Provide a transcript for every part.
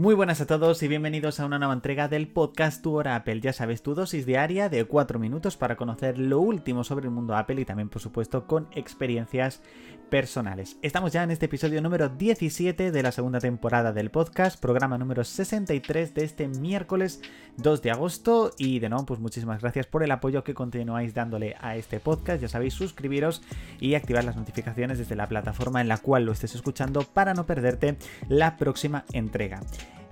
Muy buenas a todos y bienvenidos a una nueva entrega del podcast Tu Hora Apple. Ya sabes, tu dosis diaria de 4 minutos para conocer lo último sobre el mundo Apple y también, por supuesto, con experiencias personales. Estamos ya en este episodio número 17 de la segunda temporada del podcast, programa número 63 de este miércoles 2 de agosto. Y de nuevo, pues muchísimas gracias por el apoyo que continuáis dándole a este podcast. Ya sabéis, suscribiros y activar las notificaciones desde la plataforma en la cual lo estés escuchando para no perderte la próxima entrega.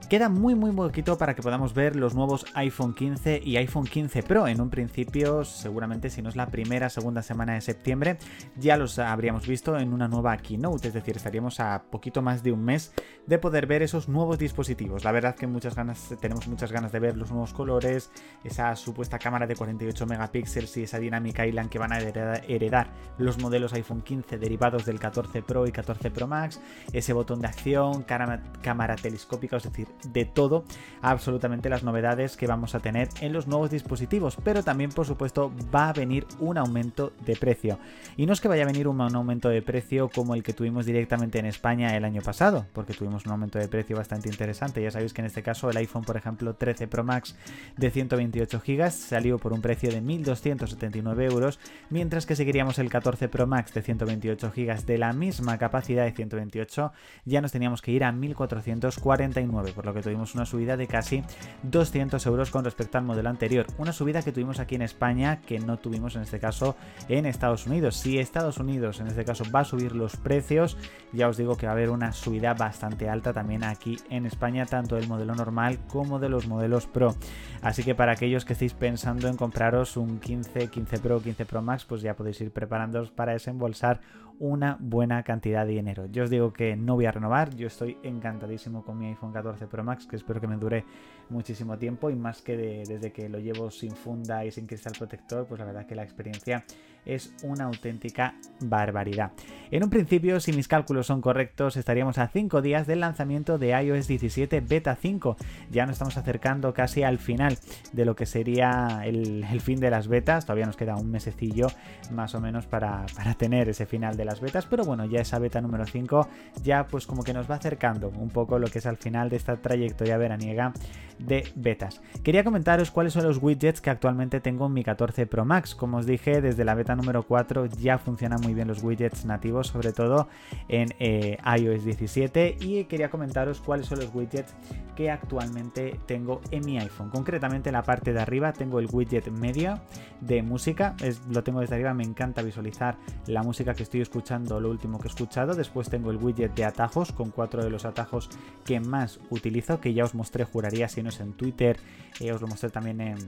Queda muy muy poquito para que podamos ver los nuevos iPhone 15 y iPhone 15 Pro. En un principio, seguramente si no es la primera, segunda semana de septiembre, ya los habríamos visto en una nueva keynote. Es decir, estaríamos a poquito más de un mes de poder ver esos nuevos dispositivos. La verdad que muchas ganas, tenemos muchas ganas de ver los nuevos colores, esa supuesta cámara de 48 megapíxeles y esa dinámica Island que van a heredar los modelos iPhone 15 derivados del 14 Pro y 14 Pro Max, ese botón de acción, cámara telescópica, es decir, de todo, absolutamente las novedades que vamos a tener en los nuevos dispositivos, pero también por supuesto va a venir un aumento de precio. Y no es que vaya a venir un aumento de precio como el que tuvimos directamente en España el año pasado, porque tuvimos un aumento de precio bastante interesante. Ya sabéis que en este caso el iPhone, por ejemplo, 13 Pro Max de 128 GB salió por un precio de 1.279 euros, mientras que seguiríamos el 14 Pro Max de 128 GB de la misma capacidad de 128, ya nos teníamos que ir a 1.449, por lo que tuvimos una subida de casi 200 euros con respecto al modelo anterior. Una subida que tuvimos aquí en España que no tuvimos en este caso en Estados Unidos. Si Estados Unidos en este caso va a subir los precios, ya os digo que va a haber una subida bastante alta también aquí en España, tanto del modelo normal como de los modelos Pro. Así que para aquellos que estéis pensando en compraros un 15, 15 Pro, 15 Pro Max, pues ya podéis ir preparándoos para desembolsar una buena cantidad de dinero. Yo os digo que no voy a renovar, yo estoy encantadísimo con mi iPhone 14 Pro Max, que espero que me dure muchísimo tiempo y más que desde que lo llevo sin funda y sin cristal protector, pues la verdad que la experiencia es una auténtica barbaridad. En un principio, si mis cálculos son correctos, estaríamos a 5 días del lanzamiento de iOS 17 Beta 5. Ya nos estamos acercando casi al final de lo que sería el, fin de las betas. Todavía nos queda un mesecillo más o menos para, para tener ese final de las betas. Pero bueno, ya esa beta número 5 ya pues como que nos va acercando un poco lo que es al final de esta trayectoria veraniega de betas. Quería comentaros cuáles son los widgets que actualmente tengo en mi 14 Pro Max. Como os dije, desde la beta número 4 ya funcionan muy bien los widgets nativos, sobre todo en eh, iOS 17. Y quería comentaros cuáles son los widgets que actualmente tengo en mi iPhone. Concretamente en la parte de arriba tengo el widget media de música. Es, lo tengo desde arriba, me encanta visualizar la música que estoy escuchando, lo último que he escuchado. Después tengo el widget de atajos con cuatro de los atajos que más utilizo, que ya os mostré, juraría si no en Twitter, eh, os lo mostré también en,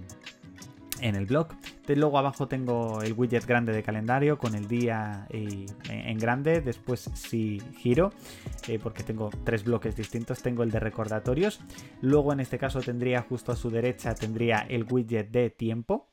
en el blog. luego abajo tengo el widget grande de calendario con el día en grande. Después si giro, eh, porque tengo tres bloques distintos, tengo el de recordatorios. Luego en este caso tendría justo a su derecha tendría el widget de tiempo.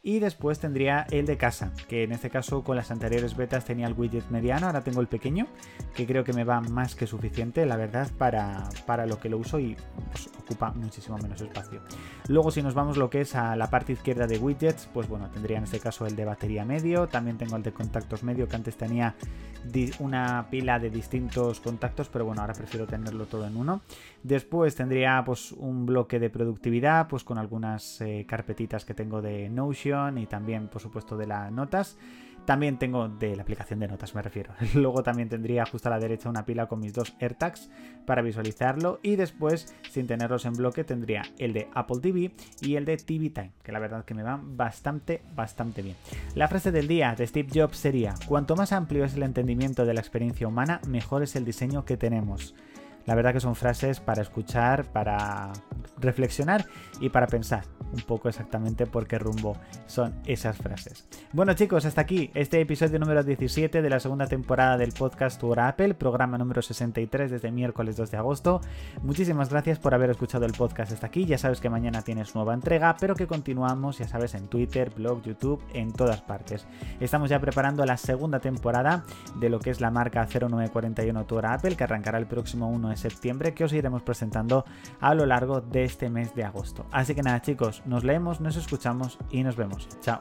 Y después tendría el de casa, que en este caso con las anteriores betas tenía el widget mediano, ahora tengo el pequeño, que creo que me va más que suficiente, la verdad, para, para lo que lo uso y pues, ocupa muchísimo menos espacio. Luego si nos vamos lo que es a la parte izquierda de widgets, pues bueno, tendría en este caso el de batería medio, también tengo el de contactos medio, que antes tenía una pila de distintos contactos, pero bueno, ahora prefiero tenerlo todo en uno. Después tendría pues un bloque de productividad, pues con algunas eh, carpetitas que tengo de Notion y también por supuesto de las notas. También tengo de la aplicación de notas, me refiero. Luego también tendría justo a la derecha una pila con mis dos AirTags para visualizarlo. Y después, sin tenerlos en bloque, tendría el de Apple TV y el de TV Time, que la verdad que me van bastante, bastante bien. La frase del día de Steve Jobs sería, cuanto más amplio es el entendimiento de la experiencia humana, mejor es el diseño que tenemos. La verdad que son frases para escuchar, para reflexionar y para pensar un poco exactamente por qué rumbo son esas frases. Bueno chicos, hasta aquí este episodio número 17 de la segunda temporada del podcast Tour Apple, programa número 63 desde miércoles 2 de agosto. Muchísimas gracias por haber escuchado el podcast hasta aquí. Ya sabes que mañana tienes nueva entrega, pero que continuamos, ya sabes, en Twitter, blog, YouTube, en todas partes. Estamos ya preparando la segunda temporada de lo que es la marca 0941 Tour Apple, que arrancará el próximo 1 de septiembre, que os iremos presentando a lo largo de este mes de agosto. Así que nada chicos, nos leemos, nos escuchamos y nos vemos. Chao.